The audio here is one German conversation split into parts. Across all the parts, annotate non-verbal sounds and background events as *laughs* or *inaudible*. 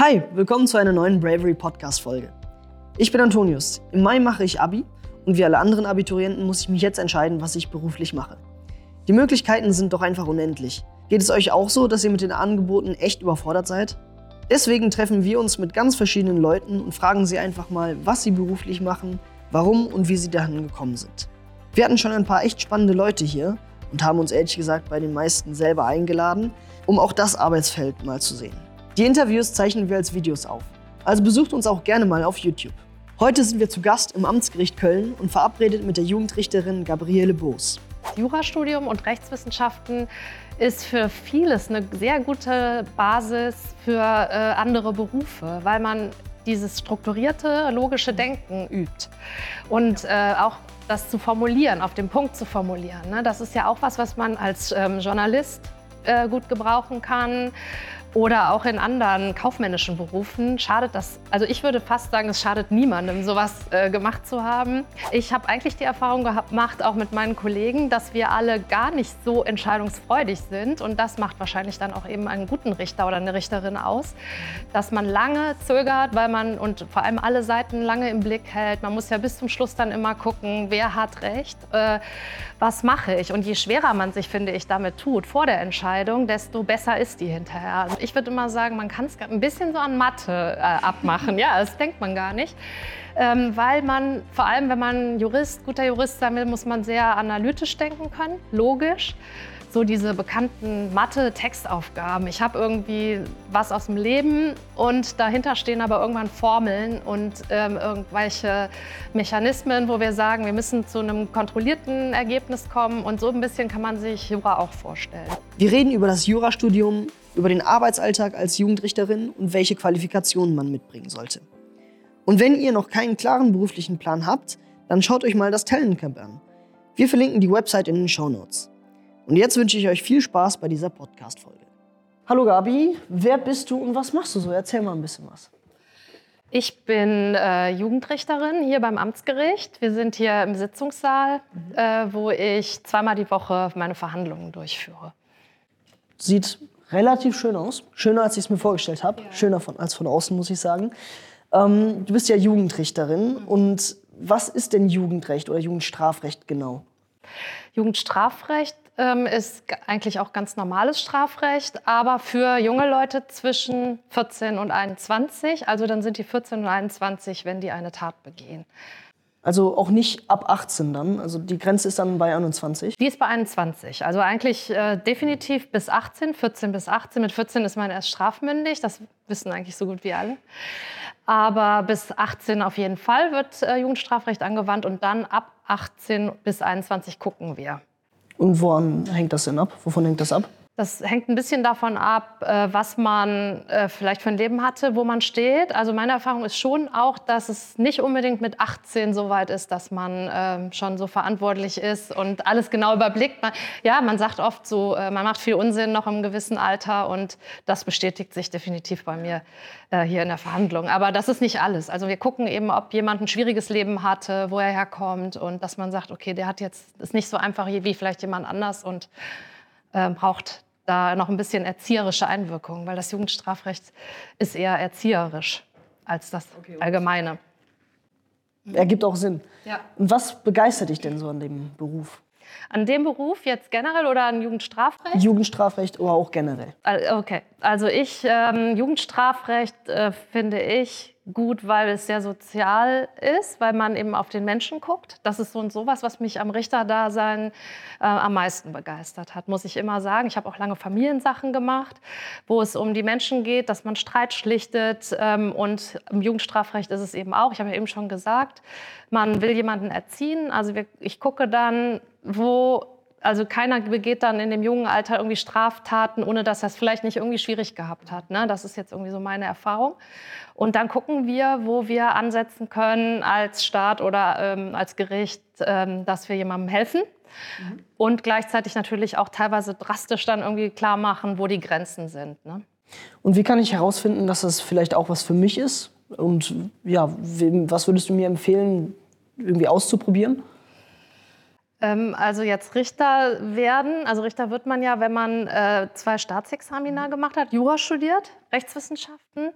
Hi, willkommen zu einer neuen Bravery Podcast Folge. Ich bin Antonius. Im Mai mache ich Abi und wie alle anderen Abiturienten muss ich mich jetzt entscheiden, was ich beruflich mache. Die Möglichkeiten sind doch einfach unendlich. Geht es euch auch so, dass ihr mit den Angeboten echt überfordert seid? Deswegen treffen wir uns mit ganz verschiedenen Leuten und fragen sie einfach mal, was sie beruflich machen, warum und wie sie dahin gekommen sind. Wir hatten schon ein paar echt spannende Leute hier und haben uns ehrlich gesagt bei den meisten selber eingeladen, um auch das Arbeitsfeld mal zu sehen. Die Interviews zeichnen wir als Videos auf, also besucht uns auch gerne mal auf YouTube. Heute sind wir zu Gast im Amtsgericht Köln und verabredet mit der Jugendrichterin Gabriele Boos. Jurastudium und Rechtswissenschaften ist für vieles eine sehr gute Basis für äh, andere Berufe, weil man dieses strukturierte, logische Denken übt. Und äh, auch das zu formulieren, auf den Punkt zu formulieren. Ne? Das ist ja auch was, was man als ähm, Journalist äh, gut gebrauchen kann oder auch in anderen kaufmännischen Berufen schadet das, also ich würde fast sagen, es schadet niemandem, sowas äh, gemacht zu haben. Ich habe eigentlich die Erfahrung gemacht, auch mit meinen Kollegen, dass wir alle gar nicht so entscheidungsfreudig sind und das macht wahrscheinlich dann auch eben einen guten Richter oder eine Richterin aus, dass man lange zögert, weil man und vor allem alle Seiten lange im Blick hält. Man muss ja bis zum Schluss dann immer gucken, wer hat recht, äh, was mache ich und je schwerer man sich, finde ich, damit tut vor der Entscheidung, desto besser ist die hinterher. Ich würde immer sagen, man kann es ein bisschen so an Mathe äh, abmachen. Ja, das denkt man gar nicht. Ähm, weil man, vor allem wenn man Jurist, guter Jurist sein will, muss man sehr analytisch denken können, logisch so diese bekannten Mathe-Textaufgaben. Ich habe irgendwie was aus dem Leben und dahinter stehen aber irgendwann Formeln und ähm, irgendwelche Mechanismen, wo wir sagen, wir müssen zu einem kontrollierten Ergebnis kommen und so ein bisschen kann man sich Jura auch vorstellen. Wir reden über das Jurastudium, über den Arbeitsalltag als Jugendrichterin und welche Qualifikationen man mitbringen sollte. Und wenn ihr noch keinen klaren beruflichen Plan habt, dann schaut euch mal das Talentcamp an. Wir verlinken die Website in den Show Notes. Und jetzt wünsche ich euch viel Spaß bei dieser Podcast-Folge. Hallo Gabi, wer bist du und was machst du so? Erzähl mal ein bisschen was. Ich bin äh, Jugendrichterin hier beim Amtsgericht. Wir sind hier im Sitzungssaal, mhm. äh, wo ich zweimal die Woche meine Verhandlungen durchführe. Sieht relativ schön aus. Schöner, als ich es mir vorgestellt habe. Ja. Schöner von, als von außen, muss ich sagen. Ähm, du bist ja Jugendrichterin. Mhm. Und was ist denn Jugendrecht oder Jugendstrafrecht genau? Jugendstrafrecht ähm, ist eigentlich auch ganz normales Strafrecht, aber für junge Leute zwischen 14 und 21. Also dann sind die 14 und 21, wenn die eine Tat begehen. Also auch nicht ab 18 dann? Also die Grenze ist dann bei 21? Die ist bei 21. Also eigentlich äh, definitiv bis 18, 14 bis 18. Mit 14 ist man erst strafmündig, das wissen eigentlich so gut wie alle. Aber bis 18 auf jeden Fall wird äh, Jugendstrafrecht angewandt und dann ab 18 bis 21 gucken wir. Und woran hängt das denn ab? Wovon hängt das ab? Das hängt ein bisschen davon ab, äh, was man äh, vielleicht für ein Leben hatte, wo man steht. Also meine Erfahrung ist schon auch, dass es nicht unbedingt mit 18 so weit ist, dass man ähm, schon so verantwortlich ist und alles genau überblickt. Ja, man sagt oft so, äh, man macht viel Unsinn noch im gewissen Alter und das bestätigt sich definitiv bei mir hier in der Verhandlung. Aber das ist nicht alles. Also wir gucken eben, ob jemand ein schwieriges Leben hatte, wo er herkommt und dass man sagt, okay, der hat jetzt ist nicht so einfach wie vielleicht jemand anders und braucht da noch ein bisschen erzieherische Einwirkung, weil das Jugendstrafrecht ist eher erzieherisch als das Allgemeine. Ergibt auch Sinn. Ja. Und was begeistert dich denn so an dem Beruf? An dem Beruf jetzt generell oder an Jugendstrafrecht? Jugendstrafrecht oder auch generell. Okay, also ich, ähm, Jugendstrafrecht äh, finde ich gut, weil es sehr sozial ist, weil man eben auf den Menschen guckt. Das ist so und sowas, was mich am Richterdasein äh, am meisten begeistert hat, muss ich immer sagen. Ich habe auch lange Familiensachen gemacht, wo es um die Menschen geht, dass man Streit schlichtet. Ähm, und im Jugendstrafrecht ist es eben auch, ich habe ja eben schon gesagt, man will jemanden erziehen. Also wir, ich gucke dann, wo also keiner begeht dann in dem jungen Alter irgendwie Straftaten, ohne dass er es vielleicht nicht irgendwie schwierig gehabt hat. Ne? Das ist jetzt irgendwie so meine Erfahrung. Und dann gucken wir, wo wir ansetzen können als Staat oder ähm, als Gericht, ähm, dass wir jemandem helfen. Mhm. Und gleichzeitig natürlich auch teilweise drastisch dann irgendwie klar machen, wo die Grenzen sind. Ne? Und wie kann ich herausfinden, dass das vielleicht auch was für mich ist? Und ja, was würdest du mir empfehlen, irgendwie auszuprobieren? Ähm, also jetzt Richter werden, also Richter wird man ja, wenn man äh, zwei Staatsexamina gemacht hat, Jura studiert, Rechtswissenschaften.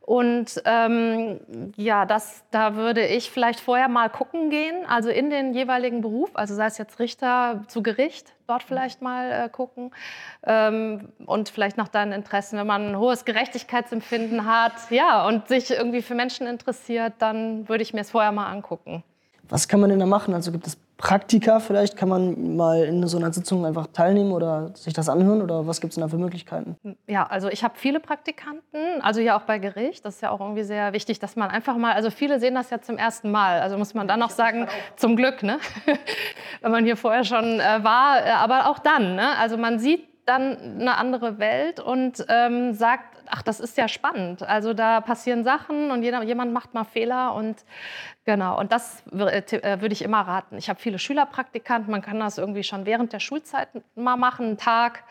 Und ähm, ja, das, da würde ich vielleicht vorher mal gucken gehen, also in den jeweiligen Beruf, also sei es jetzt Richter zu Gericht, dort vielleicht mal äh, gucken ähm, und vielleicht nach deinen Interessen, wenn man ein hohes Gerechtigkeitsempfinden hat, ja, und sich irgendwie für Menschen interessiert, dann würde ich mir es vorher mal angucken. Was kann man denn da machen? Also gibt es Praktika vielleicht? Kann man mal in so einer Sitzung einfach teilnehmen oder sich das anhören? Oder was gibt es denn da für Möglichkeiten? Ja, also ich habe viele Praktikanten, also ja auch bei Gericht. Das ist ja auch irgendwie sehr wichtig, dass man einfach mal, also viele sehen das ja zum ersten Mal. Also muss man dann noch sagen, zum Glück, ne? *laughs* wenn man hier vorher schon äh, war. Äh, aber auch dann, ne? Also man sieht dann eine andere Welt und ähm, sagt, ach, das ist ja spannend. Also da passieren Sachen und jeder, jemand macht mal Fehler und genau. Und das äh, äh, würde ich immer raten. Ich habe viele Schülerpraktikanten, man kann das irgendwie schon während der Schulzeit mal machen, einen Tag.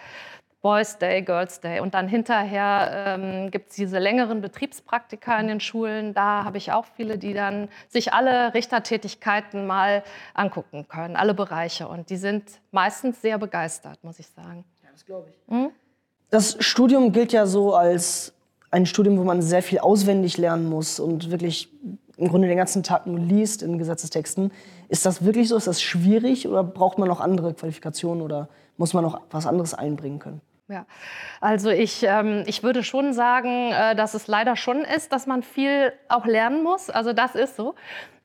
Boys Day, Girls Day. Und dann hinterher ähm, gibt es diese längeren Betriebspraktika in den Schulen. Da habe ich auch viele, die dann sich alle Richtertätigkeiten mal angucken können, alle Bereiche. Und die sind meistens sehr begeistert, muss ich sagen. Das glaube ich. Mhm. Das Studium gilt ja so als ein Studium, wo man sehr viel auswendig lernen muss und wirklich im Grunde den ganzen Tag nur liest in Gesetzestexten. Ist das wirklich so? Ist das schwierig oder braucht man noch andere Qualifikationen oder muss man noch was anderes einbringen können? Ja, also ich, ähm, ich würde schon sagen, äh, dass es leider schon ist, dass man viel auch lernen muss. Also das ist so.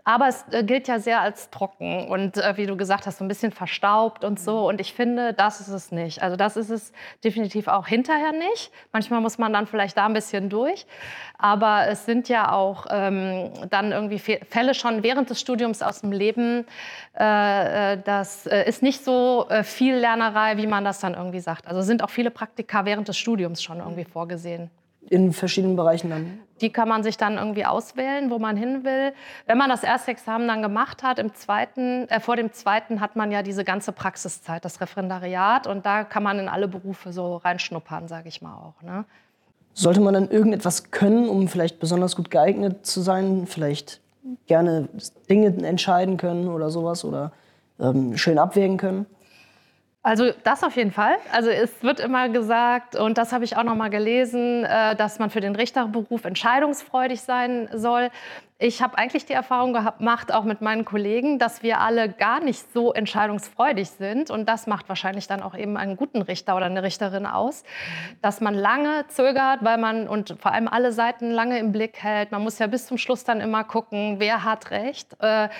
Aber es äh, gilt ja sehr als trocken und äh, wie du gesagt hast, so ein bisschen verstaubt und so. Und ich finde, das ist es nicht. Also das ist es definitiv auch hinterher nicht. Manchmal muss man dann vielleicht da ein bisschen durch. Aber es sind ja auch ähm, dann irgendwie Fälle schon während des Studiums aus dem Leben. Äh, äh das äh, ist nicht so äh, viel Lernerei, wie man das dann irgendwie sagt. Also sind auch viele Praktika während des Studiums schon irgendwie vorgesehen in verschiedenen Bereichen dann? Die kann man sich dann irgendwie auswählen, wo man hin will. Wenn man das erste Examen dann gemacht hat, im zweiten, äh, vor dem zweiten hat man ja diese ganze Praxiszeit, das Referendariat. Und da kann man in alle Berufe so reinschnuppern, sage ich mal auch. Ne? Sollte man dann irgendetwas können, um vielleicht besonders gut geeignet zu sein? Vielleicht gerne Dinge entscheiden können oder sowas oder ähm, schön abwägen können? Also das auf jeden Fall. Also es wird immer gesagt, und das habe ich auch noch mal gelesen, äh, dass man für den Richterberuf entscheidungsfreudig sein soll. Ich habe eigentlich die Erfahrung gemacht, auch mit meinen Kollegen, dass wir alle gar nicht so entscheidungsfreudig sind. Und das macht wahrscheinlich dann auch eben einen guten Richter oder eine Richterin aus, dass man lange zögert, weil man und vor allem alle Seiten lange im Blick hält. Man muss ja bis zum Schluss dann immer gucken, wer hat recht, äh,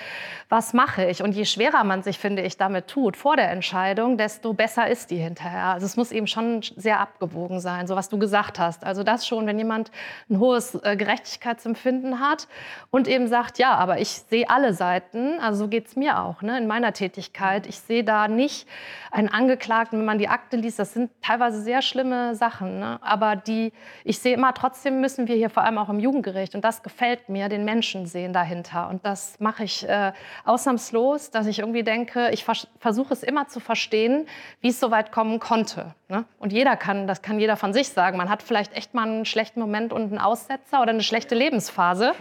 was mache ich. Und je schwerer man sich, finde ich, damit tut vor der Entscheidung, desto besser ist die hinterher. Also es muss eben schon sehr abgewogen sein, so was du gesagt hast. Also das schon, wenn jemand ein hohes äh, Gerechtigkeitsempfinden hat und eben sagt, ja, aber ich sehe alle Seiten, also so geht es mir auch ne, in meiner Tätigkeit. Ich sehe da nicht einen Angeklagten, wenn man die Akte liest, das sind teilweise sehr schlimme Sachen, ne, aber die, ich sehe immer, trotzdem müssen wir hier vor allem auch im Jugendgericht, und das gefällt mir, den Menschen sehen dahinter. Und das mache ich äh, ausnahmslos, dass ich irgendwie denke, ich vers versuche es immer zu verstehen, wie es so weit kommen konnte. Ne? Und jeder kann, das kann jeder von sich sagen, man hat vielleicht echt mal einen schlechten Moment und einen Aussetzer oder eine schlechte Lebensphase.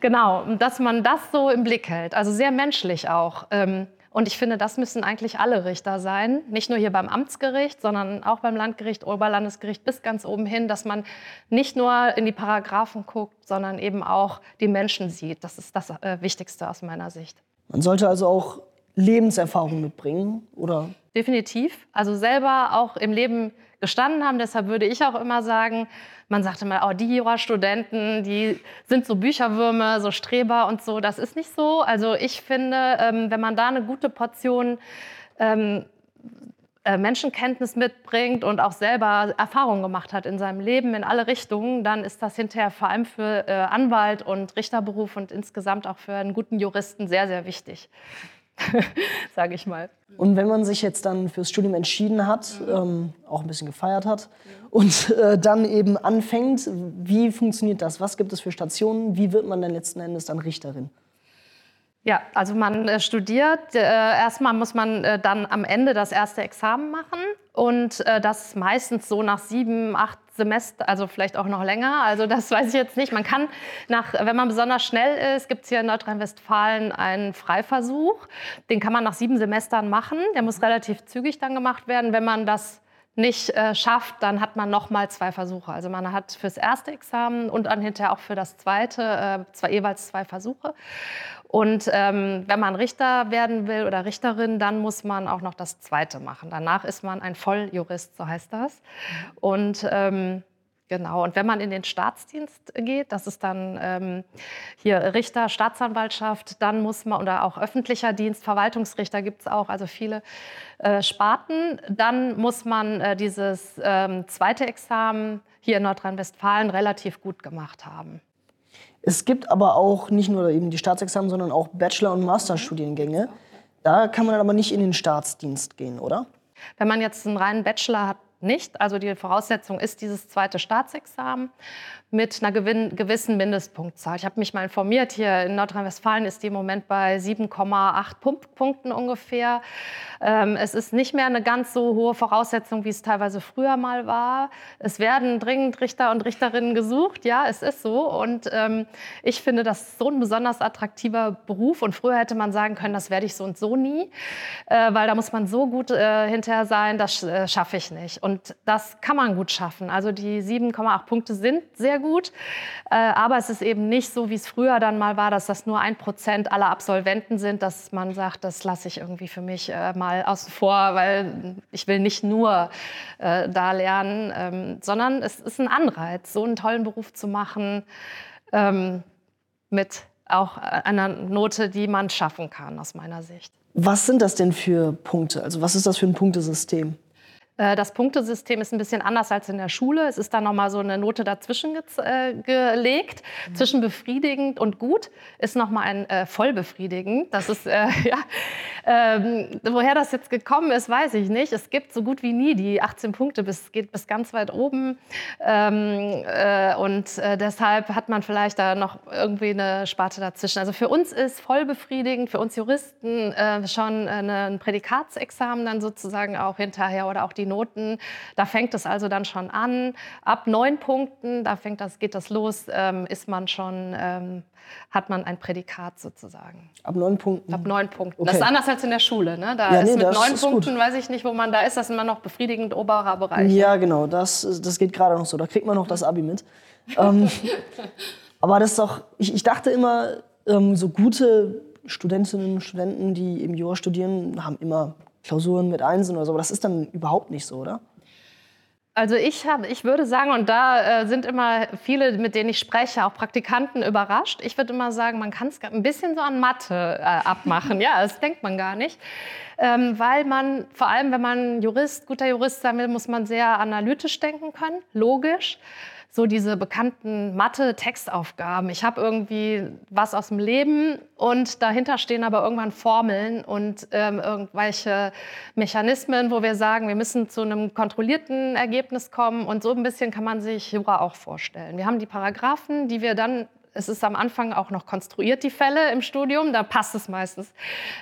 Genau, dass man das so im Blick hält. Also sehr menschlich auch. Ähm, und ich finde, das müssen eigentlich alle Richter sein. Nicht nur hier beim Amtsgericht, sondern auch beim Landgericht, Oberlandesgericht bis ganz oben hin, dass man nicht nur in die Paragraphen guckt, sondern eben auch die Menschen sieht. Das ist das äh, Wichtigste aus meiner Sicht. Man sollte also auch Lebenserfahrung mitbringen, oder? Definitiv. Also selber auch im Leben gestanden haben. Deshalb würde ich auch immer sagen, man sagte mal, oh, die Jurastudenten, die sind so Bücherwürmer, so Streber und so. Das ist nicht so. Also ich finde, ähm, wenn man da eine gute Portion ähm, äh, Menschenkenntnis mitbringt und auch selber Erfahrungen gemacht hat in seinem Leben in alle Richtungen, dann ist das hinterher vor allem für äh, Anwalt und Richterberuf und insgesamt auch für einen guten Juristen sehr, sehr wichtig. *laughs* sage ich mal. Und wenn man sich jetzt dann fürs Studium entschieden hat, ähm, auch ein bisschen gefeiert hat und äh, dann eben anfängt, wie funktioniert das? Was gibt es für Stationen? Wie wird man denn letzten Endes dann Richterin? Ja, also man äh, studiert. Äh, erstmal muss man äh, dann am Ende das erste Examen machen. Und äh, das meistens so nach sieben, acht Semester, also vielleicht auch noch länger. Also das *laughs* weiß ich jetzt nicht. Man kann nach, wenn man besonders schnell ist, gibt es hier in Nordrhein-Westfalen einen Freiversuch. Den kann man nach sieben Semestern machen. Der muss relativ zügig dann gemacht werden. Wenn man das nicht äh, schafft, dann hat man noch mal zwei Versuche. Also man hat fürs erste Examen und dann hinterher auch für das zweite äh, zwei, jeweils zwei Versuche. Und ähm, wenn man Richter werden will oder Richterin, dann muss man auch noch das zweite machen. Danach ist man ein Volljurist, so heißt das. Und ähm, Genau, und wenn man in den Staatsdienst geht, das ist dann ähm, hier Richter, Staatsanwaltschaft, dann muss man, oder auch öffentlicher Dienst, Verwaltungsrichter gibt es auch, also viele äh, Sparten, dann muss man äh, dieses ähm, zweite Examen hier in Nordrhein-Westfalen relativ gut gemacht haben. Es gibt aber auch nicht nur eben die Staatsexamen, sondern auch Bachelor- und Masterstudiengänge. Da kann man dann aber nicht in den Staatsdienst gehen, oder? Wenn man jetzt einen reinen Bachelor hat, nicht. Also die Voraussetzung ist dieses zweite Staatsexamen mit einer gewissen Mindestpunktzahl. Ich habe mich mal informiert, hier in Nordrhein-Westfalen ist die im Moment bei 7,8 Punkten ungefähr. Ähm, es ist nicht mehr eine ganz so hohe Voraussetzung, wie es teilweise früher mal war. Es werden dringend Richter und Richterinnen gesucht, ja, es ist so. Und ähm, ich finde, das ist so ein besonders attraktiver Beruf. Und früher hätte man sagen können, das werde ich so und so nie, äh, weil da muss man so gut äh, hinterher sein, das äh, schaffe ich nicht. Und das kann man gut schaffen. Also die 7,8 Punkte sind sehr gut, äh, aber es ist eben nicht so, wie es früher dann mal war, dass das nur ein Prozent aller Absolventen sind, dass man sagt, das lasse ich irgendwie für mich äh, mal außen vor, weil ich will nicht nur äh, da lernen, ähm, sondern es ist ein Anreiz, so einen tollen Beruf zu machen ähm, mit auch einer Note, die man schaffen kann, aus meiner Sicht. Was sind das denn für Punkte? Also was ist das für ein Punktesystem? Äh, das Punktesystem ist ein bisschen anders als in der Schule. Es ist da nochmal so eine Note dazwischen ge äh, gelegt. Mhm. Zwischen befriedigend und gut ist nochmal ein äh, vollbefriedigend. Das ist, äh, *laughs* ja, ähm, woher das jetzt gekommen ist, weiß ich nicht. Es gibt so gut wie nie die 18 Punkte, bis, geht bis ganz weit oben. Ähm, äh, und äh, deshalb hat man vielleicht da noch irgendwie eine Sparte dazwischen. Also für uns ist vollbefriedigend, für uns Juristen schon ein Prädikatsexamen dann sozusagen auch hinterher oder auch die Noten. Da fängt es also dann schon an. Ab neun Punkten, da fängt das, geht das los, ähm, ist man schon, ähm, hat man ein Prädikat sozusagen. Ab neun Punkten? Ab neun Punkten. Okay. Das ist anders als in der Schule. Ne? Da ja, ist nee, mit neun Punkten, gut. weiß ich nicht, wo man da ist. Das ist immer noch befriedigend oberer Bereich. Ja, genau. Das, das geht gerade noch so. Da kriegt man noch das Abi mit. ähm, *laughs* aber das ist doch, ich, ich dachte immer, ähm, so gute Studentinnen und Studenten, die im Jura studieren, haben immer Klausuren mit Einsen oder so. Aber das ist dann überhaupt nicht so, oder? Also ich, hab, ich würde sagen, und da äh, sind immer viele, mit denen ich spreche, auch Praktikanten überrascht. Ich würde immer sagen, man kann es ein bisschen so an Mathe äh, abmachen. ja, das denkt man gar nicht. Ähm, weil man, vor allem wenn man Jurist, guter Jurist sein will, muss man sehr analytisch denken können, logisch so diese bekannten Mathe-Textaufgaben. Ich habe irgendwie was aus dem Leben und dahinter stehen aber irgendwann Formeln und ähm, irgendwelche Mechanismen, wo wir sagen, wir müssen zu einem kontrollierten Ergebnis kommen. Und so ein bisschen kann man sich Jura auch vorstellen. Wir haben die Paragraphen, die wir dann es ist am Anfang auch noch konstruiert, die Fälle im Studium. Da passt es meistens,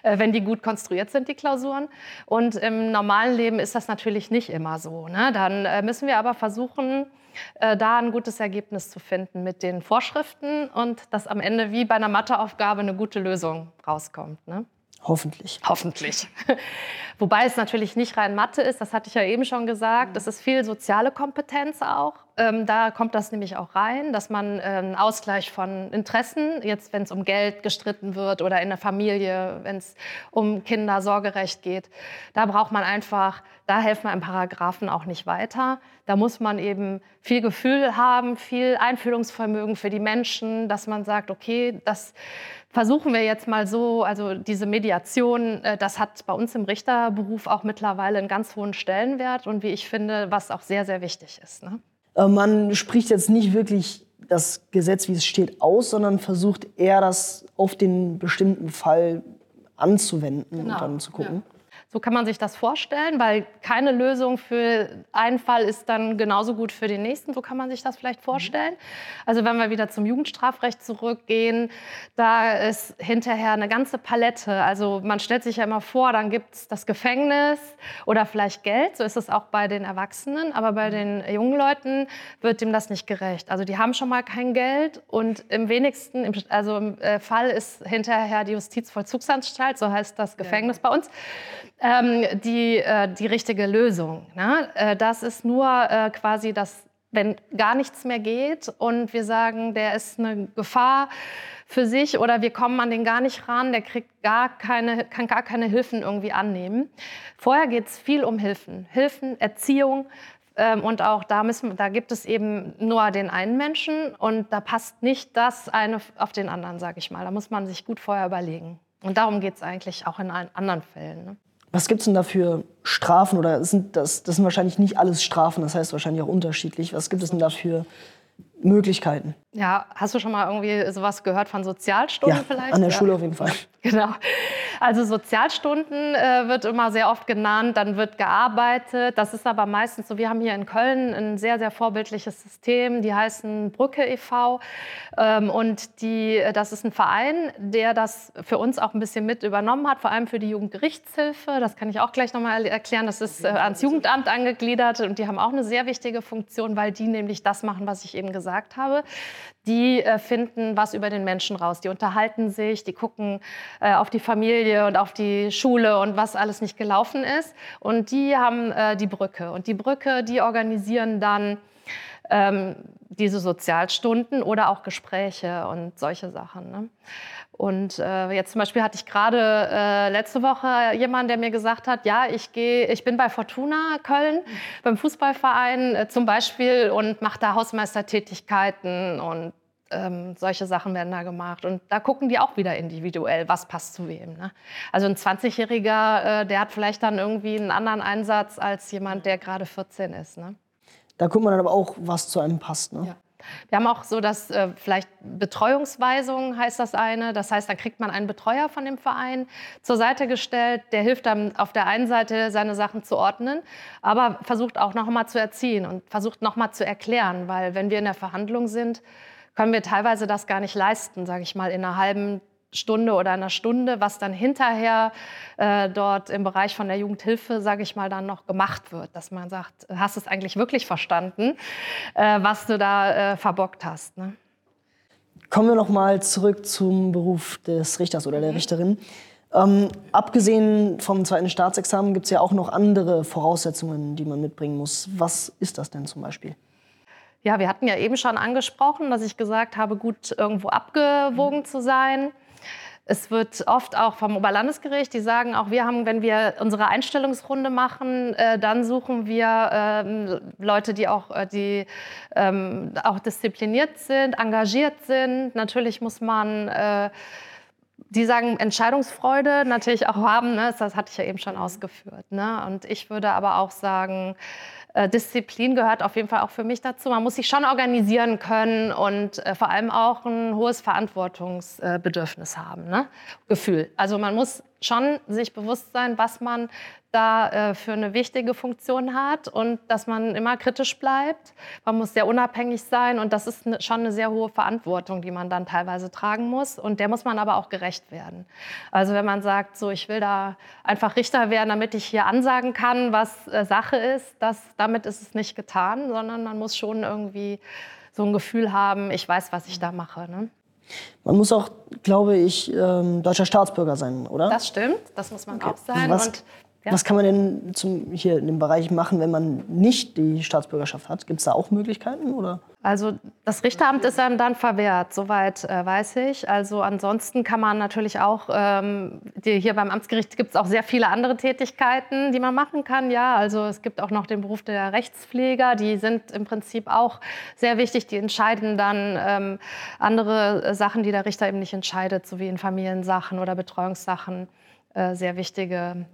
äh, wenn die gut konstruiert sind, die Klausuren. Und im normalen Leben ist das natürlich nicht immer so. Ne? Dann äh, müssen wir aber versuchen, äh, da ein gutes Ergebnis zu finden mit den Vorschriften und dass am Ende wie bei einer Matheaufgabe eine gute Lösung rauskommt. Ne? Hoffentlich. Hoffentlich. *laughs* Wobei es natürlich nicht rein Mathe ist, das hatte ich ja eben schon gesagt. Es ist viel soziale Kompetenz auch. Ähm, da kommt das nämlich auch rein, dass man äh, einen Ausgleich von Interessen, jetzt wenn es um Geld gestritten wird oder in der Familie, wenn es um Kinder, Sorgerecht geht, da braucht man einfach, da helfen im Paragraphen auch nicht weiter. Da muss man eben viel Gefühl haben, viel Einfühlungsvermögen für die Menschen, dass man sagt, okay, das versuchen wir jetzt mal so, also diese Mediation, äh, das hat bei uns im Richterberuf auch mittlerweile einen ganz hohen Stellenwert und wie ich finde, was auch sehr, sehr wichtig ist. Ne? Äh, man spricht jetzt nicht wirklich das Gesetz, wie es steht, aus, sondern versucht eher das auf den bestimmten Fall anzuwenden genau. und dann zu gucken. Ja. So kann man sich das vorstellen, weil keine Lösung für einen Fall ist dann genauso gut für den nächsten. So kann man sich das vielleicht vorstellen. Also wenn wir wieder zum Jugendstrafrecht zurückgehen, da ist hinterher eine ganze Palette. Also man stellt sich ja immer vor, dann gibt es das Gefängnis oder vielleicht Geld. So ist es auch bei den Erwachsenen. Aber bei den jungen Leuten wird dem das nicht gerecht. Also die haben schon mal kein Geld und im wenigsten, also im äh, Fall ist hinterher die Justizvollzugsanstalt, so heißt das Gefängnis bei uns ähm, die, äh, die richtige Lösung. Ne? Äh, das ist nur äh, quasi das, wenn gar nichts mehr geht und wir sagen, der ist eine Gefahr für sich oder wir kommen an den gar nicht ran, der kriegt gar keine, kann gar keine Hilfen irgendwie annehmen. Vorher geht es viel um Hilfen. Hilfen, Erziehung, ähm, und auch da, müssen, da gibt es eben nur den einen Menschen und da passt nicht das eine auf den anderen, sage ich mal. Da muss man sich gut vorher überlegen. Und darum geht es eigentlich auch in allen anderen Fällen. Ne? Was gibt es denn da für Strafen? Oder sind das, das sind wahrscheinlich nicht alles Strafen, das heißt wahrscheinlich auch unterschiedlich. Was gibt es denn da für Möglichkeiten? Ja, hast du schon mal irgendwie sowas gehört von Sozialstunden ja, vielleicht? An der ja. Schule auf jeden Fall. *laughs* Genau. Also Sozialstunden äh, wird immer sehr oft genannt, dann wird gearbeitet. Das ist aber meistens so, wir haben hier in Köln ein sehr, sehr vorbildliches System, die heißen Brücke e.V. Ähm, und die, das ist ein Verein, der das für uns auch ein bisschen mit übernommen hat, vor allem für die Jugendgerichtshilfe. Das kann ich auch gleich nochmal erklären. Das ist äh, ans Jugendamt angegliedert und die haben auch eine sehr wichtige Funktion, weil die nämlich das machen, was ich eben gesagt habe die äh, finden was über den Menschen raus. Die unterhalten sich, die gucken äh, auf die Familie und auf die Schule und was alles nicht gelaufen ist. Und die haben äh, die Brücke. Und die Brücke, die organisieren dann ähm, diese Sozialstunden oder auch Gespräche und solche Sachen. Ne? Und äh, jetzt zum Beispiel hatte ich gerade äh, letzte Woche jemanden, der mir gesagt hat, ja, ich gehe, ich bin bei Fortuna Köln beim Fußballverein äh, zum Beispiel und mache da Hausmeistertätigkeiten und ähm, solche Sachen werden da gemacht. Und da gucken die auch wieder individuell, was passt zu wem. Ne? Also ein 20-Jähriger, äh, der hat vielleicht dann irgendwie einen anderen Einsatz als jemand, der gerade 14 ist. Ne? Da guckt man dann aber auch, was zu einem passt. Ne? Ja. Wir haben auch so, dass äh, vielleicht Betreuungsweisung heißt das eine. Das heißt, dann kriegt man einen Betreuer von dem Verein zur Seite gestellt. Der hilft dann auf der einen Seite, seine Sachen zu ordnen, aber versucht auch noch mal zu erziehen und versucht noch mal zu erklären, weil wenn wir in der Verhandlung sind, können wir teilweise das gar nicht leisten, sage ich mal, in einer halben Stunde oder einer Stunde, was dann hinterher äh, dort im Bereich von der Jugendhilfe, sage ich mal, dann noch gemacht wird, dass man sagt, hast du es eigentlich wirklich verstanden, äh, was du da äh, verbockt hast. Ne? Kommen wir noch mal zurück zum Beruf des Richters oder der mhm. Richterin. Ähm, abgesehen vom zweiten Staatsexamen gibt es ja auch noch andere Voraussetzungen, die man mitbringen muss. Was ist das denn zum Beispiel? Ja, wir hatten ja eben schon angesprochen, dass ich gesagt habe, gut irgendwo abgewogen mhm. zu sein. Es wird oft auch vom Oberlandesgericht, die sagen auch, wir haben, wenn wir unsere Einstellungsrunde machen, äh, dann suchen wir ähm, Leute, die auch, äh, die, ähm, auch diszipliniert sind, engagiert sind. Natürlich muss man, äh, die sagen Entscheidungsfreude natürlich auch haben, ne? das hatte ich ja eben schon ausgeführt. Ne? Und ich würde aber auch sagen, Disziplin gehört auf jeden Fall auch für mich dazu. Man muss sich schon organisieren können und äh, vor allem auch ein hohes Verantwortungsbedürfnis haben, ne? Gefühl. Also man muss schon sich bewusst sein, was man da äh, für eine wichtige Funktion hat und dass man immer kritisch bleibt. Man muss sehr unabhängig sein und das ist ne, schon eine sehr hohe Verantwortung, die man dann teilweise tragen muss und der muss man aber auch gerecht werden. Also wenn man sagt, so ich will da einfach Richter werden, damit ich hier ansagen kann, was äh, Sache ist, das, damit ist es nicht getan, sondern man muss schon irgendwie so ein Gefühl haben, ich weiß, was ich da mache. Ne? Man muss auch, glaube ich, ähm, deutscher Staatsbürger sein, oder? Das stimmt, das muss man okay. auch sein. Was, ja. Was kann man denn zum, hier in dem Bereich machen, wenn man nicht die Staatsbürgerschaft hat? Gibt es da auch Möglichkeiten? Oder? Also das Richteramt ist einem dann verwehrt, soweit äh, weiß ich. Also ansonsten kann man natürlich auch, ähm, die, hier beim Amtsgericht gibt es auch sehr viele andere Tätigkeiten, die man machen kann. Ja, also es gibt auch noch den Beruf der Rechtspfleger, die sind im Prinzip auch sehr wichtig. Die entscheiden dann ähm, andere Sachen, die der Richter eben nicht entscheidet, so wie in Familiensachen oder Betreuungssachen. Äh, sehr wichtige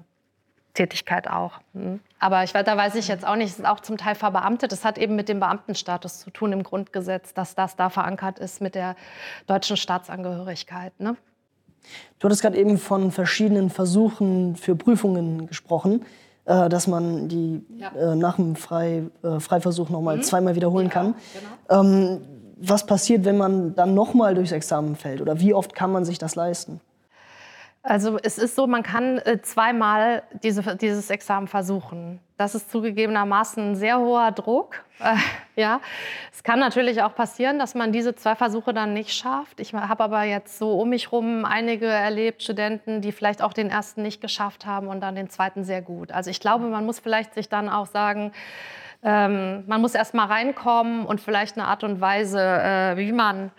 Tätigkeit auch. Mhm. Aber ich, da weiß ich jetzt auch nicht, es ist auch zum Teil verbeamtet. Das hat eben mit dem Beamtenstatus zu tun im Grundgesetz, dass das da verankert ist mit der deutschen Staatsangehörigkeit. Ne? Du hattest gerade eben von verschiedenen Versuchen für Prüfungen gesprochen, äh, dass man die Ja. äh, nach dem Frei, äh, Freiversuch nochmal Mhm. zweimal wiederholen Ja, kann. genau. Ähm, was passiert, wenn man dann nochmal durchs Examen fällt? Oder wie oft kann man sich das leisten? Also es ist so, man kann äh, zweimal diese, dieses Examen versuchen. Das ist zugegebenermaßen ein sehr hoher Druck. Äh, *laughs* ja. Es kann natürlich auch passieren, dass man diese zwei Versuche dann nicht schafft. Ich habe aber jetzt so um mich herum einige erlebt, Studenten, die vielleicht auch den ersten nicht geschafft haben und dann den zweiten sehr gut. Also ich glaube, man muss vielleicht sich dann auch sagen, ähm, man muss erst mal reinkommen und vielleicht eine Art und Weise, äh, wie, man,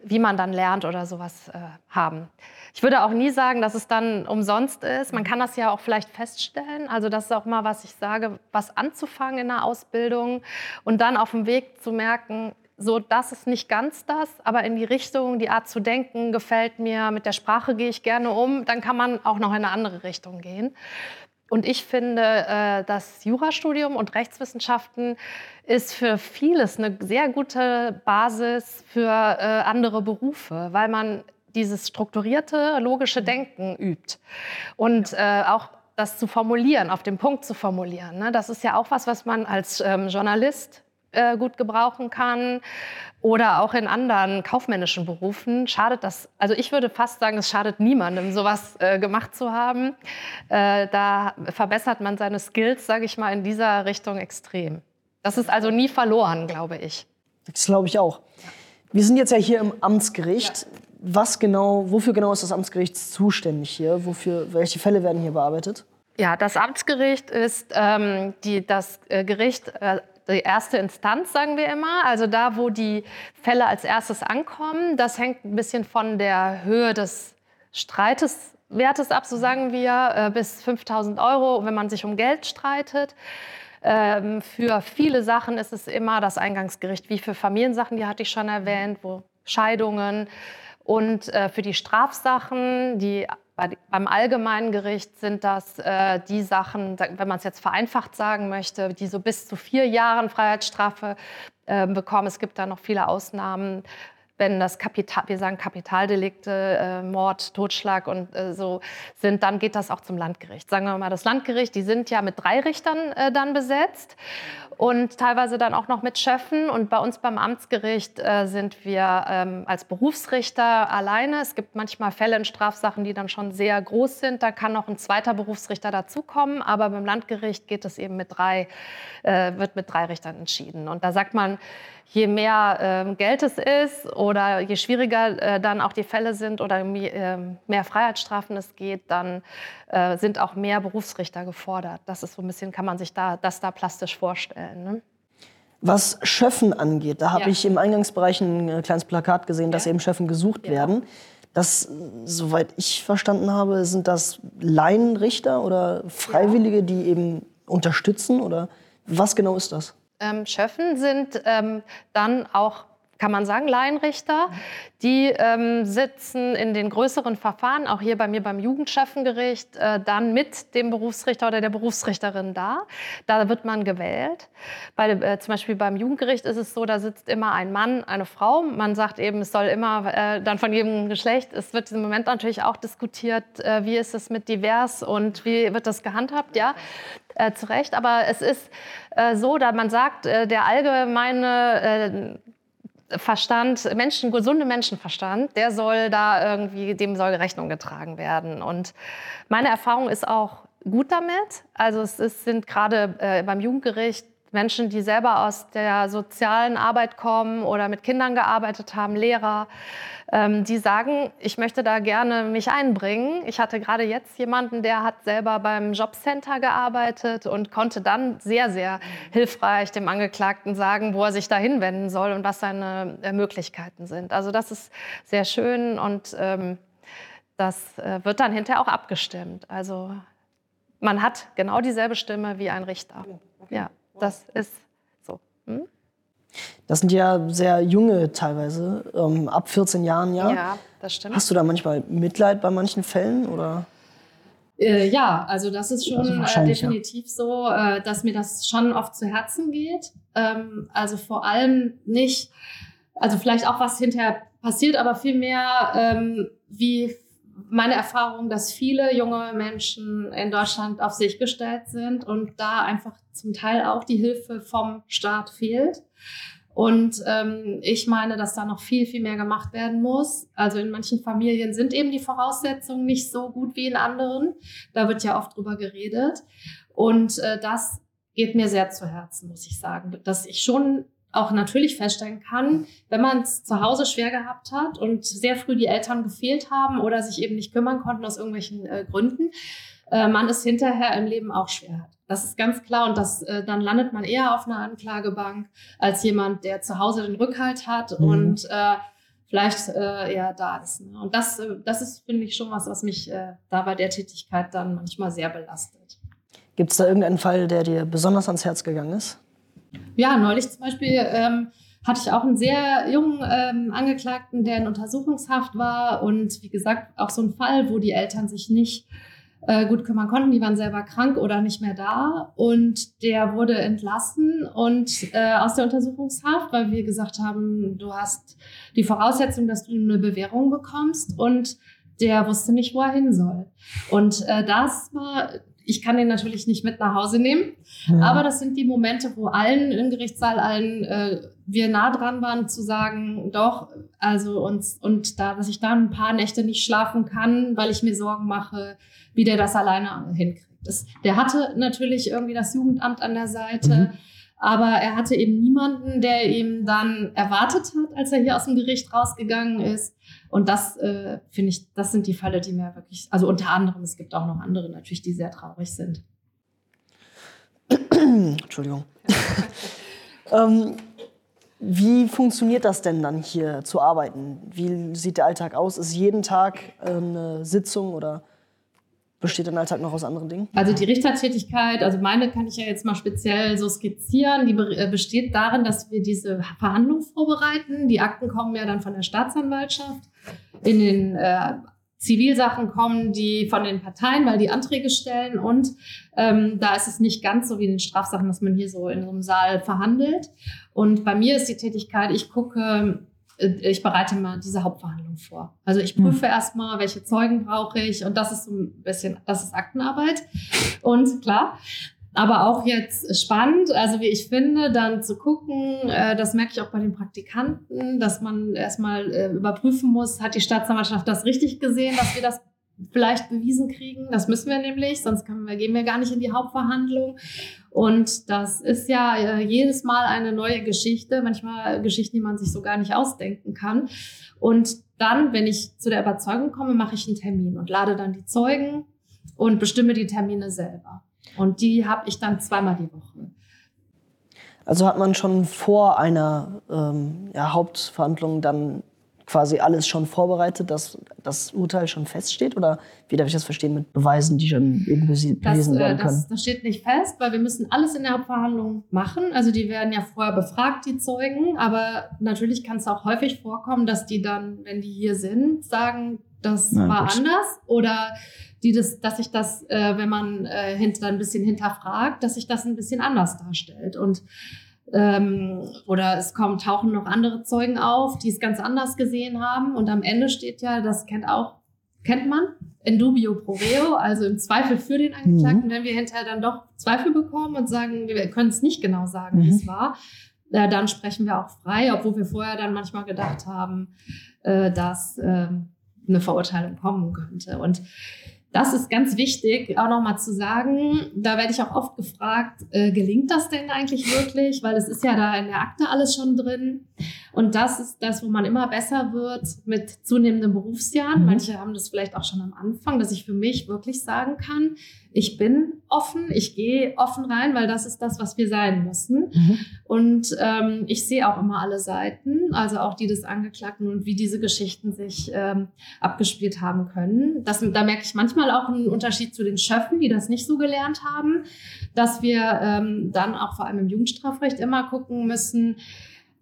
wie man dann lernt oder sowas äh, haben. Ich würde auch nie sagen, dass es dann umsonst ist. Man kann das ja auch vielleicht feststellen. Also das ist auch mal, was ich sage, was anzufangen in der Ausbildung und dann auf dem Weg zu merken, so, das ist nicht ganz das, aber in die Richtung, die Art zu denken gefällt mir, mit der Sprache gehe ich gerne um, dann kann man auch noch in eine andere Richtung gehen. Und ich finde, äh, das Jurastudium und Rechtswissenschaften ist für vieles eine sehr gute Basis für äh, andere Berufe, weil man dieses strukturierte, logische Denken übt. Und äh, auch das zu formulieren, auf den Punkt zu formulieren. Ne? Das ist ja auch was, was man als ähm, Journalist äh, gut gebrauchen kann oder auch in anderen kaufmännischen Berufen schadet das. Also ich würde fast sagen, es schadet niemandem, sowas äh, gemacht zu haben. Äh, da verbessert man seine Skills, sage ich mal, in dieser Richtung extrem. Das ist also nie verloren, glaube ich. Das glaube ich auch. Wir sind jetzt ja hier im Amtsgericht. Was genau, wofür genau ist das Amtsgericht zuständig hier? Wofür, welche Fälle werden hier bearbeitet? Ja, das Amtsgericht ist ähm, die, das äh, Gericht, äh, die erste Instanz, sagen wir immer. Also da, wo die Fälle als erstes ankommen. Das hängt ein bisschen von der Höhe des Streites Wertes ab, so sagen wir, äh, bis 5000 Euro, wenn man sich um Geld streitet. Ähm, für viele Sachen ist es immer das Eingangsgericht, wie für Familiensachen, die hatte ich schon erwähnt, wo Scheidungen. Und äh, für die Strafsachen, die bei, beim allgemeinen Gericht sind das äh, die Sachen, wenn man es jetzt vereinfacht sagen möchte, die so bis zu vier Jahren Freiheitsstrafe äh, bekommen. Es gibt da noch viele Ausnahmen wenn das Kapital, wir sagen Kapitaldelikte, äh, Mord, Totschlag und äh, so sind, dann geht das auch zum Landgericht. Sagen wir mal, das Landgericht, die sind ja mit drei Richtern äh, dann besetzt und teilweise dann auch noch mit Schöffen. Und bei uns beim Amtsgericht äh, sind wir ähm, als Berufsrichter alleine. Es gibt manchmal Fälle in Strafsachen, die dann schon sehr groß sind. Da kann noch ein zweiter Berufsrichter dazukommen. Aber beim Landgericht geht es eben mit drei, äh, wird mit drei Richtern entschieden. Und da sagt man, je mehr äh, Geld es ist oder je schwieriger äh, dann auch die Fälle sind oder äh, mehr Freiheitsstrafen es geht, dann äh, sind auch mehr Berufsrichter gefordert. Das ist so ein bisschen, kann man sich da, das da plastisch vorstellen. Ne? Was Schöffen angeht, da habe Ja. ich im Eingangsbereich ein äh, kleines Plakat gesehen, dass Ja. eben Schöffen gesucht Ja. werden. Das, soweit ich verstanden habe, sind das Laienrichter oder Freiwillige, die eben unterstützen? Oder was genau ist das? Ähm, Schöffen sind ähm, dann auch, kann man sagen, Laienrichter. Die ähm, sitzen in den größeren Verfahren, auch hier bei mir beim Jugendschöffengericht, äh, dann mit dem Berufsrichter oder der Berufsrichterin da. Da wird man gewählt. Bei, äh, zum Beispiel beim Jugendgericht ist es so, da sitzt immer ein Mann, eine Frau. Man sagt eben, es soll immer äh, dann von jedem Geschlecht. Es wird im Moment natürlich auch diskutiert, äh, wie ist es mit divers und wie wird das gehandhabt, ja. Äh, zu Recht, aber es ist äh, so, da man sagt, äh, der allgemeine äh, Verstand, Menschen, gesunde Menschenverstand, der soll da irgendwie, dem soll Rechnung getragen werden. Und meine Erfahrung ist auch gut damit. Also es ist, sind gerade äh, beim Jugendgericht Menschen, die selber aus der sozialen Arbeit kommen oder mit Kindern gearbeitet haben, Lehrer, ähm, die sagen, ich möchte da gerne mich einbringen. Ich hatte gerade jetzt jemanden, der hat selber beim Jobcenter gearbeitet und konnte dann sehr, sehr hilfreich dem Angeklagten sagen, wo er sich da hinwenden soll und was seine äh, Möglichkeiten sind. Also das ist sehr schön und ähm, das äh, wird dann hinterher auch abgestimmt. Also man hat genau dieselbe Stimme wie ein Richter. Ja, das ist so. Hm? Das sind ja sehr junge teilweise, ähm, ab 14 Jahren, ja? Ja, das stimmt. Hast du da manchmal Mitleid bei manchen Fällen? Oder? Äh, ja, also das ist schon Also äh, wahrscheinlich, ja. definitiv so, äh, dass mir das schon oft zu Herzen geht. Ähm, also vor allem nicht, also vielleicht auch was hinterher passiert, aber vielmehr, ähm, wie meine Erfahrung, dass viele junge Menschen in Deutschland auf sich gestellt sind und da einfach zum Teil auch die Hilfe vom Staat fehlt. Und ähm, ich meine, dass da noch viel, viel mehr gemacht werden muss. Also in manchen Familien sind eben die Voraussetzungen nicht so gut wie in anderen. Da wird ja oft drüber geredet. Und äh, das geht mir sehr zu Herzen, muss ich sagen, dass ich schon auch natürlich feststellen kann, wenn man es zu Hause schwer gehabt hat und sehr früh die Eltern gefehlt haben oder sich eben nicht kümmern konnten aus irgendwelchen äh, Gründen, äh, man es hinterher im Leben auch schwer hat. Das ist ganz klar und das, äh, dann landet man eher auf einer Anklagebank als jemand, der zu Hause den Rückhalt hat mhm. und äh, vielleicht äh, eher da ist. Ne? Und das, äh, das ist, finde ich, schon was, was mich da bei der Tätigkeit dann manchmal sehr belastet. Gibt es da irgendeinen Fall, der dir besonders ans Herz gegangen ist? Ja, neulich zum Beispiel ähm, hatte ich auch einen sehr jungen ähm, Angeklagten, der in Untersuchungshaft war und wie gesagt auch so ein Fall, wo die Eltern sich nicht äh, gut kümmern konnten. Die waren selber krank oder nicht mehr da und der wurde entlassen und äh, aus der Untersuchungshaft, weil wir gesagt haben, du hast die Voraussetzung, dass du eine Bewährung bekommst und der wusste nicht, wo er hin soll. Und äh, das war ich kann den natürlich nicht mit nach Hause nehmen, ja. aber das sind die Momente, wo allen im Gerichtssaal, allen äh, wir nah dran waren zu sagen, doch, also uns und da, dass ich da ein paar Nächte nicht schlafen kann, weil ich mir Sorgen mache, wie der das alleine hinkriegt. Das, der hatte natürlich irgendwie das Jugendamt an der Seite. Mhm. Aber er hatte eben niemanden, der ihm dann erwartet hat, als er hier aus dem Gericht rausgegangen ist. Und das äh, finde ich, das sind die Fälle, die mir wirklich, also unter anderem, es gibt auch noch andere natürlich, die sehr traurig sind. Entschuldigung. *laughs* ähm, wie funktioniert das denn dann hier zu arbeiten? Wie sieht der Alltag aus? Ist jeden Tag äh, eine Sitzung oder Besteht dein Alltag noch aus anderen Dingen? Also die Richtertätigkeit, also meine kann ich ja jetzt mal speziell so skizzieren, die äh, besteht darin, dass wir diese Verhandlung vorbereiten. Die Akten kommen ja dann von der Staatsanwaltschaft. In den äh, Zivilsachen kommen die von den Parteien, weil die Anträge stellen. Und ähm, da ist es nicht ganz so wie in den Strafsachen, dass man hier so in so einem Saal verhandelt. Und bei mir ist die Tätigkeit, ich gucke ich bereite mal diese Hauptverhandlung vor. Also ich prüfe hm. erstmal, welche Zeugen brauche ich und das ist so ein bisschen, das ist Aktenarbeit. Und klar, aber auch jetzt spannend, also wie ich finde, dann zu gucken, äh, das merke ich auch bei den Praktikanten, dass man erstmal äh, überprüfen muss, hat die Staatsanwaltschaft das richtig gesehen, dass wir das vielleicht bewiesen kriegen. Das müssen wir nämlich, sonst wir, gehen wir gar nicht in die Hauptverhandlung. Und das ist ja äh, jedes Mal eine neue Geschichte, manchmal Geschichten, die man sich so gar nicht ausdenken kann. Und dann, wenn ich zu der Überzeugung komme, mache ich einen Termin und lade dann die Zeugen und bestimme die Termine selber. Und die habe ich dann zweimal die Woche. Also hat man schon vor einer ähm, ja, Hauptverhandlung dann quasi alles schon vorbereitet, dass das Urteil schon feststeht? Oder wie darf ich das verstehen mit Beweisen, die schon irgendwie bewiesen werden können? Das, das steht nicht fest, weil wir müssen alles in der Hauptverhandlung machen. Also die werden ja vorher befragt, die Zeugen. Aber natürlich kann es auch häufig vorkommen, dass die dann, wenn die hier sind, sagen, das Nein, war gut. anders. Oder die das, dass sich das, äh, wenn man äh, hinter, ein bisschen hinterfragt, dass sich das ein bisschen anders darstellt. Und ähm, oder es kommen, tauchen noch andere Zeugen auf, die es ganz anders gesehen haben. Und am Ende steht ja, das kennt auch, kennt man, in dubio pro reo, also im Zweifel für den Angeklagten, mhm. wenn wir hinterher dann doch Zweifel bekommen und sagen, wir können es nicht genau sagen, mhm. wie es war, äh, dann sprechen wir auch frei, obwohl wir vorher dann manchmal gedacht haben, äh, dass äh, eine Verurteilung kommen könnte. Und das ist ganz wichtig, auch nochmal zu sagen. Da werde ich auch oft gefragt, äh, gelingt das denn eigentlich wirklich? Weil es ist ja da in der Akte alles schon drin. Und das ist das, wo man immer besser wird mit zunehmenden Berufsjahren. Mhm. Manche haben das vielleicht auch schon am Anfang, dass ich für mich wirklich sagen kann, ich bin offen, ich gehe offen rein, weil das ist das, was wir sein müssen. Mhm. Und ähm, ich sehe auch immer alle Seiten, also auch die des Angeklagten und wie diese Geschichten sich ähm, abgespielt haben können. Das, da merke ich manchmal auch einen Unterschied zu den Schöffen, die das nicht so gelernt haben, dass wir ähm, dann auch vor allem im Jugendstrafrecht immer gucken müssen,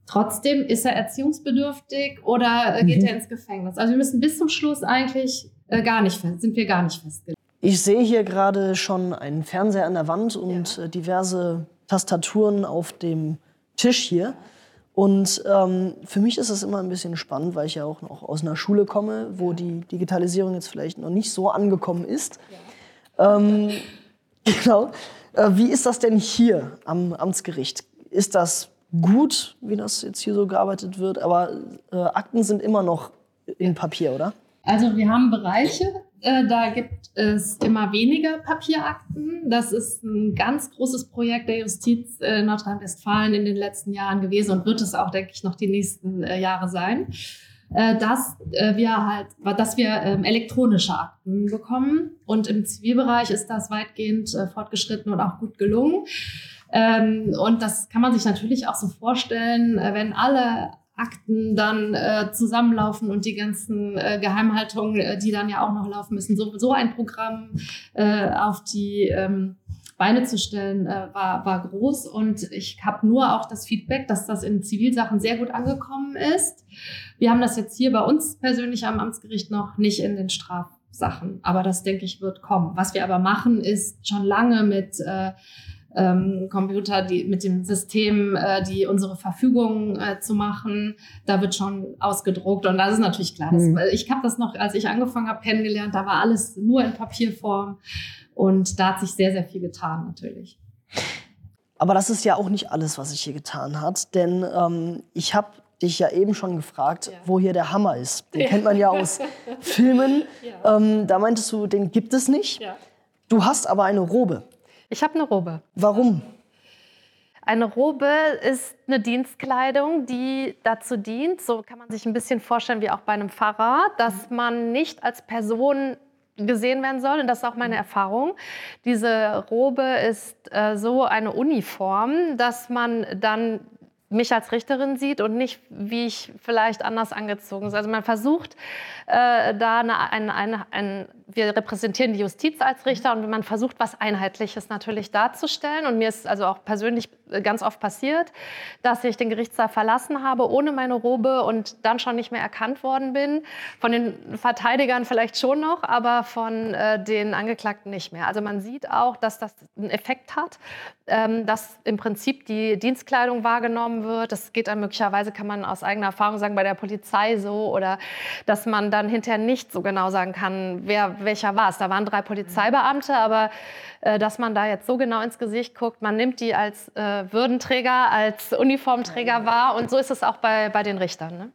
Trotzdem ist er erziehungsbedürftig oder äh, geht mhm. er ins Gefängnis. Also wir müssen bis zum Schluss eigentlich äh, gar nicht fest, sind wir gar nicht festgelegt. Ich sehe hier gerade schon einen Fernseher an der Wand und ja. Äh, diverse Tastaturen auf dem Tisch hier. Und ähm, für mich ist es immer ein bisschen spannend, weil ich ja auch noch aus einer Schule komme, wo die Digitalisierung jetzt vielleicht noch nicht so angekommen ist. Ja. Ähm, *laughs* genau. Äh, wie ist das denn hier am Amtsgericht? Ist das gut, wie das jetzt hier so gearbeitet wird? Aber äh, Akten sind immer noch in Papier, oder? Also wir haben Bereiche, äh, da gibt es immer weniger Papierakten. Das ist ein ganz großes Projekt der Justiz in Nordrhein-Westfalen in den letzten Jahren gewesen und wird es auch, denke ich, noch die nächsten äh, Jahre sein. Äh, dass äh, wir halt, dass wir ähm, elektronische Akten bekommen. Und im Zivilbereich ist das weitgehend äh, fortgeschritten und auch gut gelungen. Ähm, und das kann man sich natürlich auch so vorstellen, wenn alle Akten dann äh, zusammenlaufen und die ganzen äh, Geheimhaltungen, äh, die dann ja auch noch laufen müssen. So, so ein Programm äh, auf die ähm, Beine zu stellen, äh, war, war groß. Und ich habe nur auch das Feedback, dass das in Zivilsachen sehr gut angekommen ist. Wir haben das jetzt hier bei uns persönlich am Amtsgericht noch nicht in den Strafsachen. Aber das, denke ich, wird kommen. Was wir aber machen, ist schon lange mit äh, ähm, Computer, die mit dem System, äh, die unsere Verfügung äh, zu machen, da wird schon ausgedruckt und das ist natürlich klar. Mhm. Das, ich habe das noch, als ich angefangen habe, kennengelernt, da war alles nur in Papierform und da hat sich sehr, sehr viel getan natürlich. Aber das ist ja auch nicht alles, was sich hier getan hat, denn ähm, ich habe dich ja eben schon gefragt, ja. wo hier der Hammer ist. Den ja. kennt man ja aus *laughs* Filmen. Ja. Ähm, da meintest du, den gibt es nicht. Du hast aber eine Robe. Ich habe eine Robe. Warum? Eine Robe ist eine Dienstkleidung, die dazu dient, so kann man sich ein bisschen vorstellen wie auch bei einem Pfarrer, dass man nicht als Person gesehen werden soll. Und das ist auch meine Erfahrung. Diese Robe ist äh, so eine Uniform, dass man dann mich als Richterin sieht und nicht, wie ich vielleicht anders angezogen bin. Also man versucht äh, da eine, eine, eine, ein, wir repräsentieren die Justiz als Richter und man versucht, was Einheitliches natürlich darzustellen. Und mir ist also auch persönlich ganz oft passiert, dass ich den Gerichtssaal verlassen habe ohne meine Robe und dann schon nicht mehr erkannt worden bin. Von den Verteidigern vielleicht schon noch, aber von äh, den Angeklagten nicht mehr. Also man sieht auch, dass das einen Effekt hat, ähm, dass im Prinzip die Dienstkleidung wahrgenommen wird. Das geht dann möglicherweise, kann man aus eigener Erfahrung sagen, bei der Polizei so oder dass man dann hinterher nicht so genau sagen kann, wer welcher war es. Da waren drei Polizeibeamte, aber äh, dass man da jetzt so genau ins Gesicht guckt, man nimmt die als äh, Würdenträger, als Uniformträger wahr und so ist es auch bei, bei den Richtern. Ne?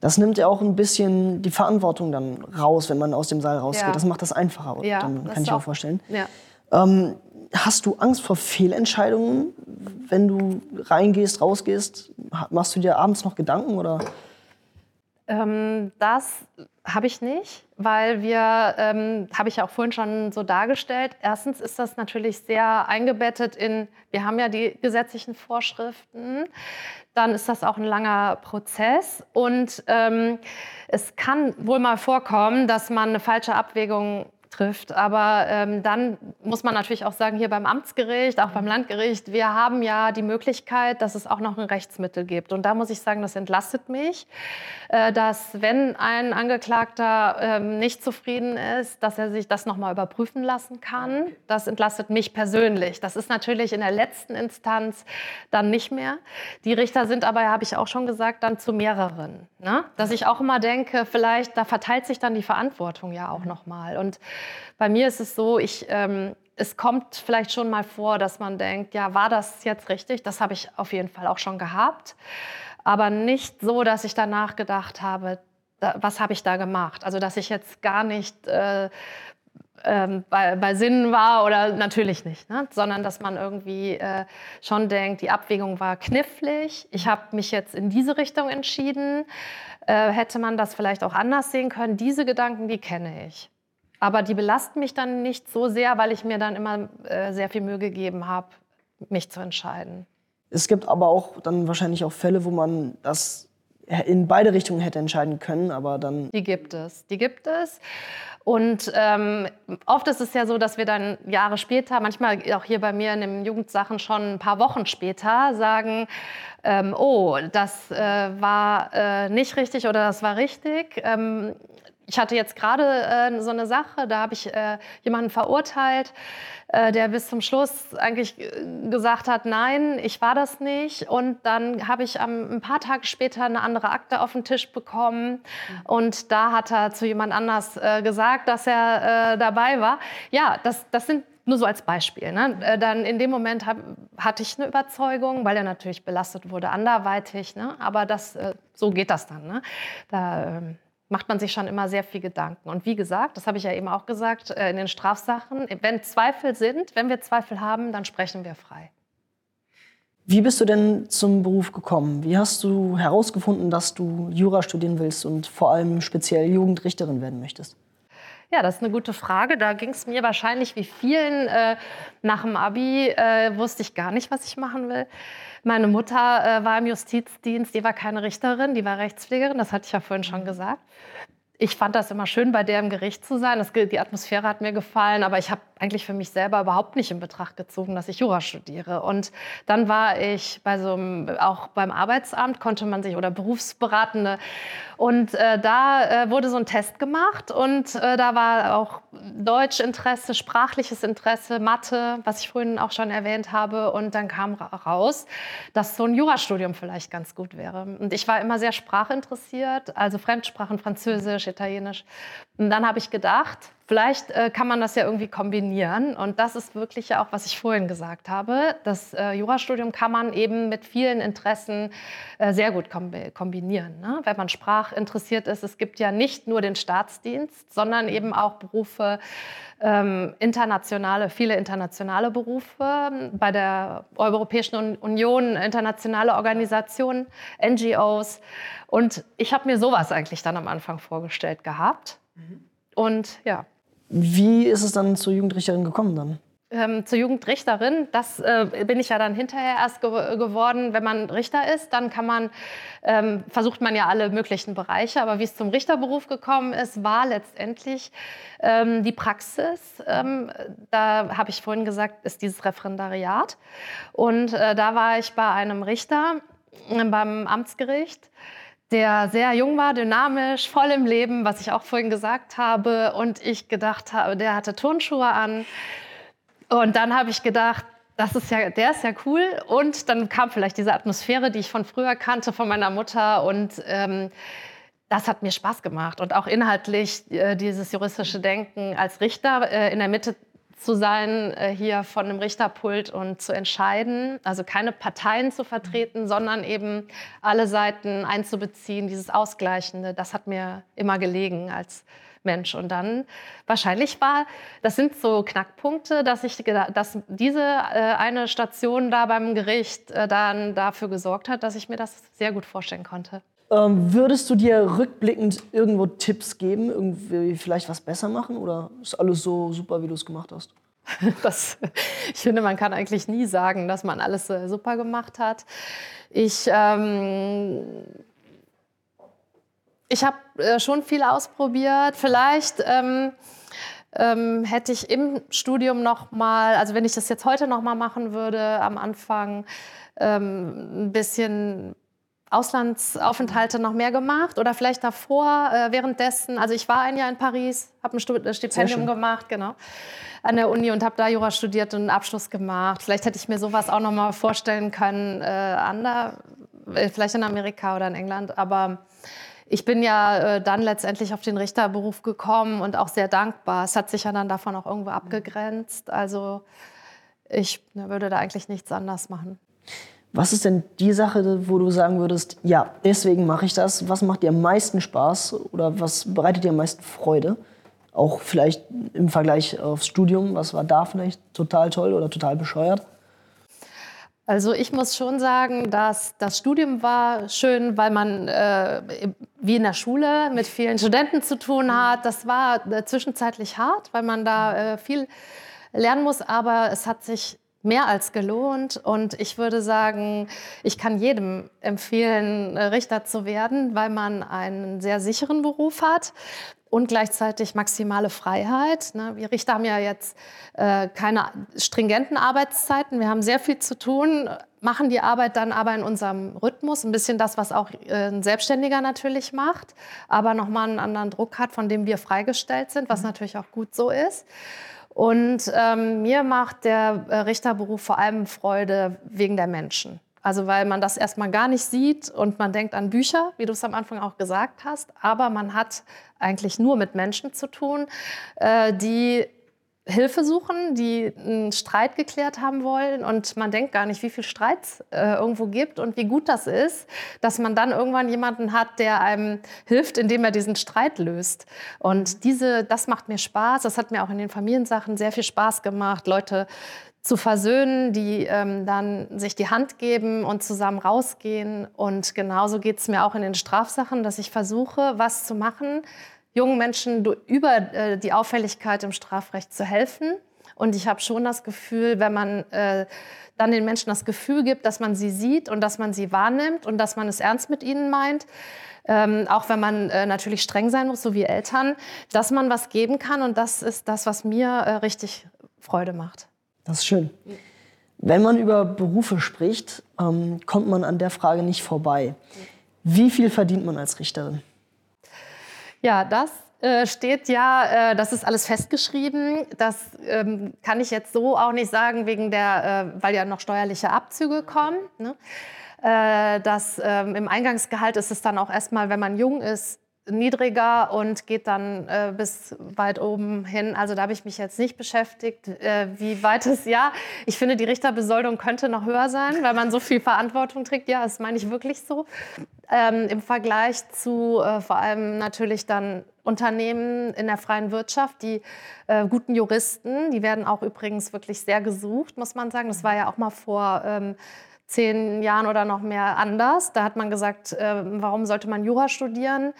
Das nimmt ja auch ein bisschen die Verantwortung dann raus, wenn man aus dem Saal rausgeht. Ja. Das macht das einfacher, ja, dann kann ich auch vorstellen. Ja. Ähm, hast du Angst vor Fehlentscheidungen, wenn du reingehst, rausgehst? Machst du dir abends noch Gedanken oder? Ähm, das habe ich nicht, weil wir, ähm, habe ich ja auch vorhin schon so dargestellt, erstens ist das natürlich sehr eingebettet in, wir haben ja die gesetzlichen Vorschriften, dann ist das auch ein langer Prozess. Und ähm, es kann wohl mal vorkommen, dass man eine falsche Abwägung trifft. Aber ähm, dann muss man natürlich auch sagen, hier beim Amtsgericht, auch beim Landgericht, wir haben ja die Möglichkeit, dass es auch noch ein Rechtsmittel gibt. Und da muss ich sagen, das entlastet mich, äh, dass wenn ein Angeklagter äh, nicht zufrieden ist, dass er sich das nochmal überprüfen lassen kann. Das entlastet mich persönlich. Das ist natürlich in der letzten Instanz dann nicht mehr. Die Richter sind aber, habe ich auch schon gesagt, dann zu mehreren. Ne? Dass ich auch immer denke, vielleicht, da verteilt sich dann die Verantwortung ja auch nochmal. Und bei mir ist es so, ich, ähm, es kommt vielleicht schon mal vor, dass man denkt, ja, war das jetzt richtig? Das habe ich auf jeden Fall auch schon gehabt. Aber nicht so, dass ich danach gedacht habe, da, was habe ich da gemacht? Also, dass ich jetzt gar nicht äh, ähm, bei, bei Sinnen war oder natürlich nicht, ne? sondern dass man irgendwie äh, schon denkt, die Abwägung war knifflig. Ich habe mich jetzt in diese Richtung entschieden. Äh, hätte man das vielleicht auch anders sehen können? Diese Gedanken, die kenne ich. Aber die belasten mich dann nicht so sehr, weil ich mir dann immer äh, sehr viel Mühe gegeben habe, mich zu entscheiden. Es gibt aber auch dann wahrscheinlich auch Fälle, wo man das in beide Richtungen hätte entscheiden können, aber dann. Die gibt es, die gibt es. Und ähm, oft ist es ja so, dass wir dann Jahre später, manchmal auch hier bei mir in den Jugendsachen schon ein paar Wochen später, sagen, ähm, oh, das äh, war äh, nicht richtig oder das war richtig. Ähm, ich hatte jetzt gerade äh, so eine Sache, da habe ich äh, jemanden verurteilt, äh, der bis zum Schluss eigentlich äh, gesagt hat, nein, ich war das nicht. Und dann habe ich ähm, ein paar Tage später eine andere Akte auf den Tisch bekommen. Und da hat er zu jemand anders äh, gesagt, dass er äh, dabei war. Ja, das, das sind nur so als Beispiel. Ne? Dann in dem Moment hab, hatte ich eine Überzeugung, weil er natürlich belastet wurde anderweitig. Ne? Aber das, so geht das dann. Ne? Da, ähm, macht man sich schon immer sehr viel Gedanken. Und wie gesagt, das habe ich ja eben auch gesagt, äh, in den Strafsachen, wenn Zweifel sind, wenn wir Zweifel haben, dann sprechen wir frei. Wie bist du denn zum Beruf gekommen? Wie hast du herausgefunden, dass du Jura studieren willst und vor allem speziell Jugendrichterin werden möchtest? Ja, das ist eine gute Frage. Da ging es mir wahrscheinlich wie vielen äh, nach dem Abi, äh, wusste ich gar nicht, was ich machen will. Meine Mutter äh, war im Justizdienst, die war keine Richterin, die war Rechtspflegerin, das hatte ich ja vorhin schon gesagt ich fand das immer schön, bei der im Gericht zu sein. Das, die Atmosphäre hat mir gefallen, aber ich habe eigentlich für mich selber überhaupt nicht in Betracht gezogen, dass ich Jura studiere. Und dann war ich bei so einem, auch beim Arbeitsamt konnte man sich oder Berufsberatende und äh, da äh, wurde so ein Test gemacht und äh, da war auch Deutschinteresse, sprachliches Interesse, Mathe, was ich vorhin auch schon erwähnt habe. Und dann kam raus, dass so ein Jurastudium vielleicht ganz gut wäre. Und ich war immer sehr sprachinteressiert, also Fremdsprachen, Französisch, Italienisch. Und dann habe ich gedacht, vielleicht äh, kann man das ja irgendwie kombinieren. Und das ist wirklich ja auch, was ich vorhin gesagt habe. Das äh, Jurastudium kann man eben mit vielen Interessen äh, sehr gut kombinieren. Ne? Wenn man sprachinteressiert ist, es gibt ja nicht nur den Staatsdienst, sondern eben auch Berufe, ähm, internationale, viele internationale Berufe bei der Europäischen Union, internationale Organisationen, NGOs. Und ich habe mir sowas eigentlich dann am Anfang vorgestellt gehabt. Mhm. Und ja. Wie ist es dann zur Jugendrichterin gekommen dann? Ähm, zur Jugendrichterin, das äh, bin ich ja dann hinterher erst ge geworden. Wenn man Richter ist, dann kann man, ähm, versucht man ja alle möglichen Bereiche. Aber wie es zum Richterberuf gekommen ist, war letztendlich ähm, die Praxis. Ähm, da habe ich vorhin gesagt, ist dieses Referendariat. Und äh, da war ich bei einem Richter äh, beim Amtsgericht der sehr jung war, dynamisch, voll im Leben, was ich auch vorhin gesagt habe. Und ich gedacht habe, der hatte Turnschuhe an. Und dann habe ich gedacht, das ist ja, der ist ja cool. Und dann kam vielleicht diese Atmosphäre, die ich von früher kannte, von meiner Mutter. Und ähm, das hat mir Spaß gemacht. Und auch inhaltlich äh, dieses juristische Denken als Richter äh, in der Mitte zu sein, äh, hier von einem Richterpult und zu entscheiden, also keine Parteien zu vertreten, sondern eben alle Seiten einzubeziehen, dieses Ausgleichende, das hat mir immer gelegen als Mensch. Und dann wahrscheinlich war, das sind so Knackpunkte, dass ich, dass diese äh, eine Station da beim Gericht äh, dann dafür gesorgt hat, dass ich mir das sehr gut vorstellen konnte. Ähm, würdest du dir rückblickend irgendwo Tipps geben, irgendwie vielleicht was besser machen oder ist alles so super, wie du es gemacht hast? *laughs* Das, ich finde, man kann eigentlich nie sagen, dass man alles äh, super gemacht hat. Ich, ähm, ich habe äh, schon viel ausprobiert. Vielleicht ähm, ähm, hätte ich im Studium noch mal, also wenn ich das jetzt heute noch mal machen würde, am Anfang ähm, ein bisschen Auslandsaufenthalte noch mehr gemacht oder vielleicht davor, äh, währenddessen. Also ich war ein Jahr in Paris, habe ein äh, Stipendium gemacht, genau, an der Uni und habe da Jura studiert und einen Abschluss gemacht. Vielleicht hätte ich mir sowas auch noch mal vorstellen können, äh, ander, äh, vielleicht in Amerika oder in England. Aber ich bin ja äh, dann letztendlich auf den Richterberuf gekommen und auch sehr dankbar. Es hat sich ja dann davon auch irgendwo abgegrenzt. Also ich ne, würde da eigentlich nichts anders machen. Was ist denn die Sache, wo du sagen würdest, ja, deswegen mache ich das? Was macht dir am meisten Spaß oder was bereitet dir am meisten Freude? Auch vielleicht im Vergleich aufs Studium, was war da vielleicht total toll oder total bescheuert? Also ich muss schon sagen, dass das Studium war schön, weil man äh, wie in der Schule mit vielen Studenten zu tun hat. Das war äh, zwischenzeitlich hart, weil man da äh, viel lernen muss, aber es hat sich mehr als gelohnt. Und ich würde sagen, ich kann jedem empfehlen, Richter zu werden, weil man einen sehr sicheren Beruf hat und gleichzeitig maximale Freiheit. Ne? Wir Richter haben ja jetzt äh, keine stringenten Arbeitszeiten. Wir haben sehr viel zu tun, machen die Arbeit dann aber in unserem Rhythmus. Ein bisschen das, was auch äh, ein Selbstständiger natürlich macht, aber nochmal einen anderen Druck hat, von dem wir freigestellt sind, was mhm. natürlich auch gut so ist. Und ähm, mir macht der äh, Richterberuf vor allem Freude wegen der Menschen. Also weil man das erstmal gar nicht sieht und man denkt an Bücher, wie du es am Anfang auch gesagt hast, aber man hat eigentlich nur mit Menschen zu tun, äh, die Hilfe suchen, die einen Streit geklärt haben wollen und man denkt gar nicht, wie viel Streit es äh, irgendwo gibt und wie gut das ist, dass man dann irgendwann jemanden hat, der einem hilft, indem er diesen Streit löst. Und diese, das macht mir Spaß. Das hat mir auch in den Familiensachen sehr viel Spaß gemacht, Leute zu versöhnen, die ähm, dann sich die Hand geben und zusammen rausgehen. Und genauso geht es mir auch in den Strafsachen, dass ich versuche, was zu machen, jungen Menschen über äh, die Auffälligkeit im Strafrecht zu helfen. Und ich habe schon das Gefühl, wenn man äh, dann den Menschen das Gefühl gibt, dass man sie sieht und dass man sie wahrnimmt und dass man es ernst mit ihnen meint, ähm, auch wenn man äh, natürlich streng sein muss, so wie Eltern, dass man was geben kann. Und das ist das, was mir äh, richtig Freude macht. Das ist schön. Wenn man über Berufe spricht, ähm, kommt man an der Frage nicht vorbei. Wie viel verdient man als Richterin? Ja, das äh, steht ja, äh, das ist alles festgeschrieben. Das ähm, kann ich jetzt so auch nicht sagen, wegen der, äh, weil ja noch steuerliche Abzüge kommen. Ne? Äh, ähm, Im Eingangsgehalt ist es dann auch erstmal, wenn man jung ist, niedriger und geht dann äh, bis weit oben hin. Also da habe ich mich jetzt nicht beschäftigt, äh, wie weit es, ja, ich finde, die Richterbesoldung könnte noch höher sein, weil man so viel Verantwortung trägt. Ja, das meine ich wirklich so. Ähm, Im Vergleich zu äh, vor allem natürlich dann Unternehmen in der freien Wirtschaft, die äh, guten Juristen, die werden auch übrigens wirklich sehr gesucht, muss man sagen. Das war ja auch mal vor... Ähm, zehn Jahren oder noch mehr anders. Da hat man gesagt, äh, warum sollte man Jura studieren?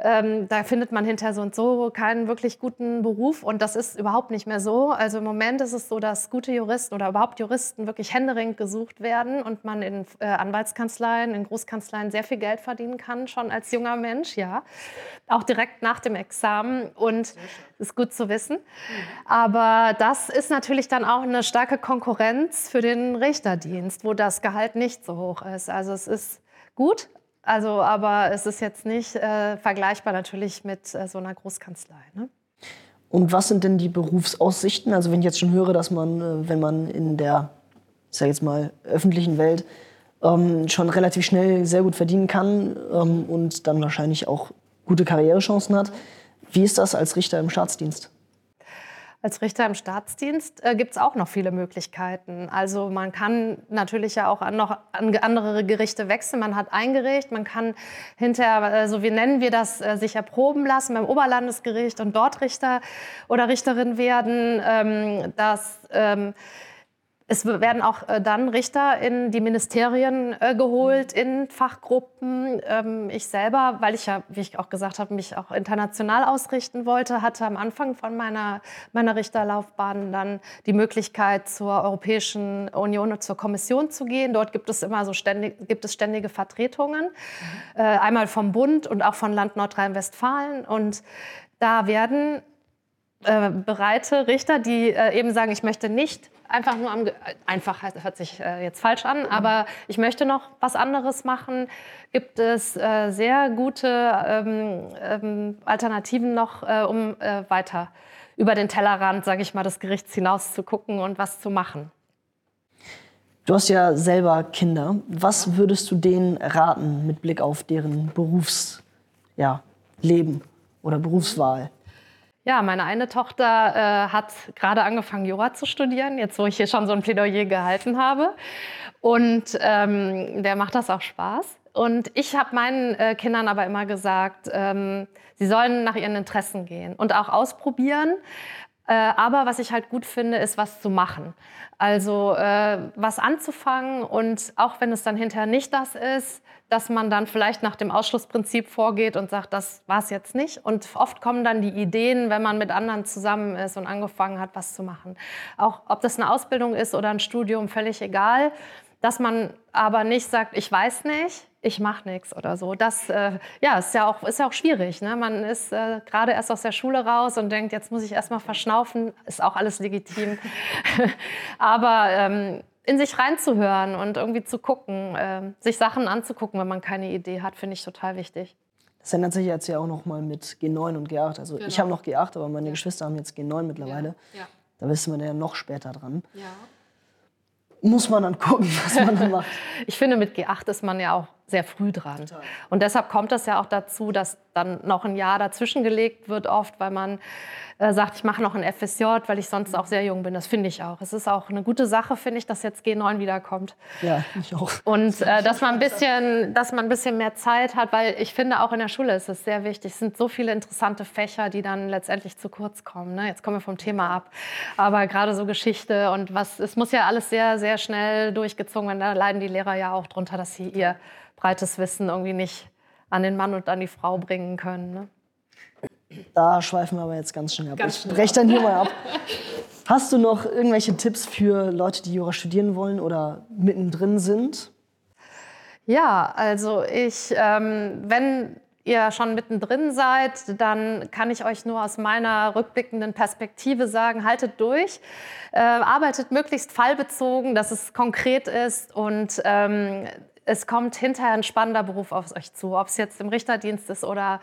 Ähm, da findet man hinterher so und so keinen wirklich guten Beruf und das ist überhaupt nicht mehr so. Also im Moment ist es so, dass gute Juristen oder überhaupt Juristen wirklich händeringend gesucht werden und man in äh, Anwaltskanzleien, in Großkanzleien sehr viel Geld verdienen kann, schon als junger Mensch, ja. Auch direkt nach dem Examen und ist gut zu wissen. Aber das ist natürlich dann auch eine starke Konkurrenz für den Richterdienst, wo das Gehalt nicht so hoch ist. Also es ist gut, also, aber es ist jetzt nicht äh, vergleichbar natürlich mit äh, so einer Großkanzlei. Ne? Und was sind denn die Berufsaussichten? Also wenn ich jetzt schon höre, dass man, äh, wenn man in der, ich sage jetzt mal, öffentlichen Welt ähm, schon relativ schnell sehr gut verdienen kann ähm, und dann wahrscheinlich auch gute Karrierechancen hat, wie ist das als Richter im Staatsdienst? Als Richter im Staatsdienst äh, gibt es auch noch viele Möglichkeiten. Also man kann natürlich ja auch an noch an andere Gerichte wechseln. Man hat ein Gericht, man kann hinterher, äh, so wie nennen wir das, äh, sich erproben lassen beim Oberlandesgericht und dort Richter oder Richterin werden. Ähm, das ähm, es werden auch äh, dann Richter in die Ministerien äh, geholt, in Fachgruppen. Ähm, ich selber, weil ich ja, wie ich auch gesagt habe, mich auch international ausrichten wollte, hatte am Anfang von meiner, meiner Richterlaufbahn dann die Möglichkeit, zur Europäischen Union und zur Kommission zu gehen. Dort gibt es immer so ständig, gibt es ständige Vertretungen, mhm. äh, einmal vom Bund und auch von Land Nordrhein-Westfalen. Und da werden äh, bereite Richter, die äh, eben sagen, ich möchte nicht einfach nur am, einfach hört sich äh, jetzt falsch an, aber ich möchte noch was anderes machen, gibt es äh, sehr gute ähm, ähm, Alternativen noch, äh, um weiter über den Tellerrand, sage ich mal, des Gerichts hinaus zu gucken und was zu machen. Du hast ja selber Kinder. Was würdest du denen raten mit Blick auf deren Berufsleben ja, oder Berufswahl? Ja, meine eine Tochter äh, hat gerade angefangen, Jura zu studieren, jetzt wo ich hier schon so ein Plädoyer gehalten habe. Und ähm, der macht das auch Spaß. Und ich habe meinen äh, Kindern aber immer gesagt, ähm, sie sollen nach ihren Interessen gehen und auch ausprobieren. Äh, aber was ich halt gut finde, ist was zu machen. Also äh, was anzufangen und auch wenn es dann hinterher nicht das ist, dass man dann vielleicht nach dem Ausschlussprinzip vorgeht und sagt, das war es jetzt nicht. Und oft kommen dann die Ideen, wenn man mit anderen zusammen ist und angefangen hat, was zu machen. Auch ob das eine Ausbildung ist oder ein Studium, völlig egal. Dass man aber nicht sagt, ich weiß nicht, ich mache nichts oder so. Das äh, ja, ist, ja auch, ist ja auch schwierig. Ne? Man ist äh, gerade erst aus der Schule raus und denkt, jetzt muss ich erst mal verschnaufen. Ist auch alles legitim. *laughs* aber ähm, in sich reinzuhören und irgendwie zu gucken, äh, sich Sachen anzugucken, wenn man keine Idee hat, finde ich total wichtig. Das ändert sich jetzt ja auch noch mal mit G9 und G8. Also genau. ich habe noch G8, aber meine ja. Geschwister haben jetzt G9 mittlerweile. Ja. Ja. Da wissen wir ja noch später dran. Muss man dann gucken, was man dann macht. *laughs* ich finde, mit G8 ist man ja auch sehr früh dran. Total. Und deshalb kommt es ja auch dazu, dass dann noch ein Jahr dazwischen gelegt wird, oft, weil man äh, sagt, ich mache noch ein FSJ, weil ich sonst auch sehr jung bin. Das finde ich auch. Es ist auch eine gute Sache, finde ich, dass jetzt G9 wiederkommt. Ja, ich auch. Und äh, dass, man ein bisschen, dass man ein bisschen mehr Zeit hat, weil ich finde, auch in der Schule ist es sehr wichtig. Es sind so viele interessante Fächer, die dann letztendlich zu kurz kommen. Ne? Jetzt kommen wir vom Thema ab. Aber gerade so Geschichte und was, es muss ja alles sehr, sehr schnell durchgezogen werden. Da leiden die Lehrer ja auch drunter, dass sie ihr breites Wissen irgendwie nicht an den Mann und an die Frau bringen können. Ne? Da schweifen wir aber jetzt ganz schnell ab. Ganz ich breche dann hier mal ab. *laughs* Hast du noch irgendwelche Tipps für Leute, die Jura studieren wollen oder mittendrin sind? Ja, also ich, ähm, wenn ihr schon mittendrin seid, dann kann ich euch nur aus meiner rückblickenden Perspektive sagen, haltet durch, äh, arbeitet möglichst fallbezogen, dass es konkret ist und ähm, es kommt hinterher ein spannender Beruf auf euch zu, ob es jetzt im Richterdienst ist oder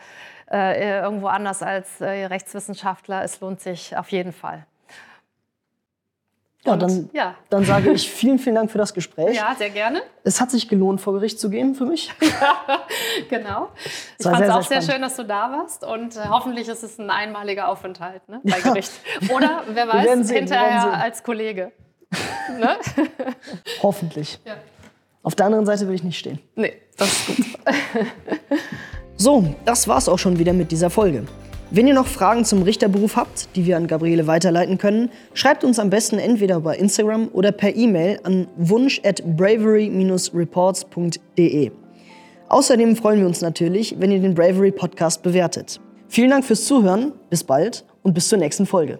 äh, irgendwo anders als äh, Rechtswissenschaftler. Es lohnt sich auf jeden Fall. Ja, dann, ja. dann sage ich vielen, vielen Dank für das Gespräch. Ja, sehr gerne. Es hat sich gelohnt, vor Gericht zu gehen für mich. Ja, *laughs* genau. Ich fand es auch sehr, sehr schön, dass du da warst und äh, hoffentlich ist es ein einmaliger Aufenthalt ne, bei Gericht. Oder, wer weiß, sehen, hinterher als Kollege. *laughs* ne? Hoffentlich. Ja. Auf der anderen Seite will ich nicht stehen. Nee, das ist gut. *laughs* so, das war's auch schon wieder mit dieser Folge. Wenn ihr noch Fragen zum Richterberuf habt, die wir an Gabriele weiterleiten können, schreibt uns am besten entweder bei Instagram oder per E-Mail an wunsch at bravery-reports.de. Außerdem freuen wir uns natürlich, wenn ihr den Bravery Podcast bewertet. Vielen Dank fürs Zuhören, bis bald und bis zur nächsten Folge.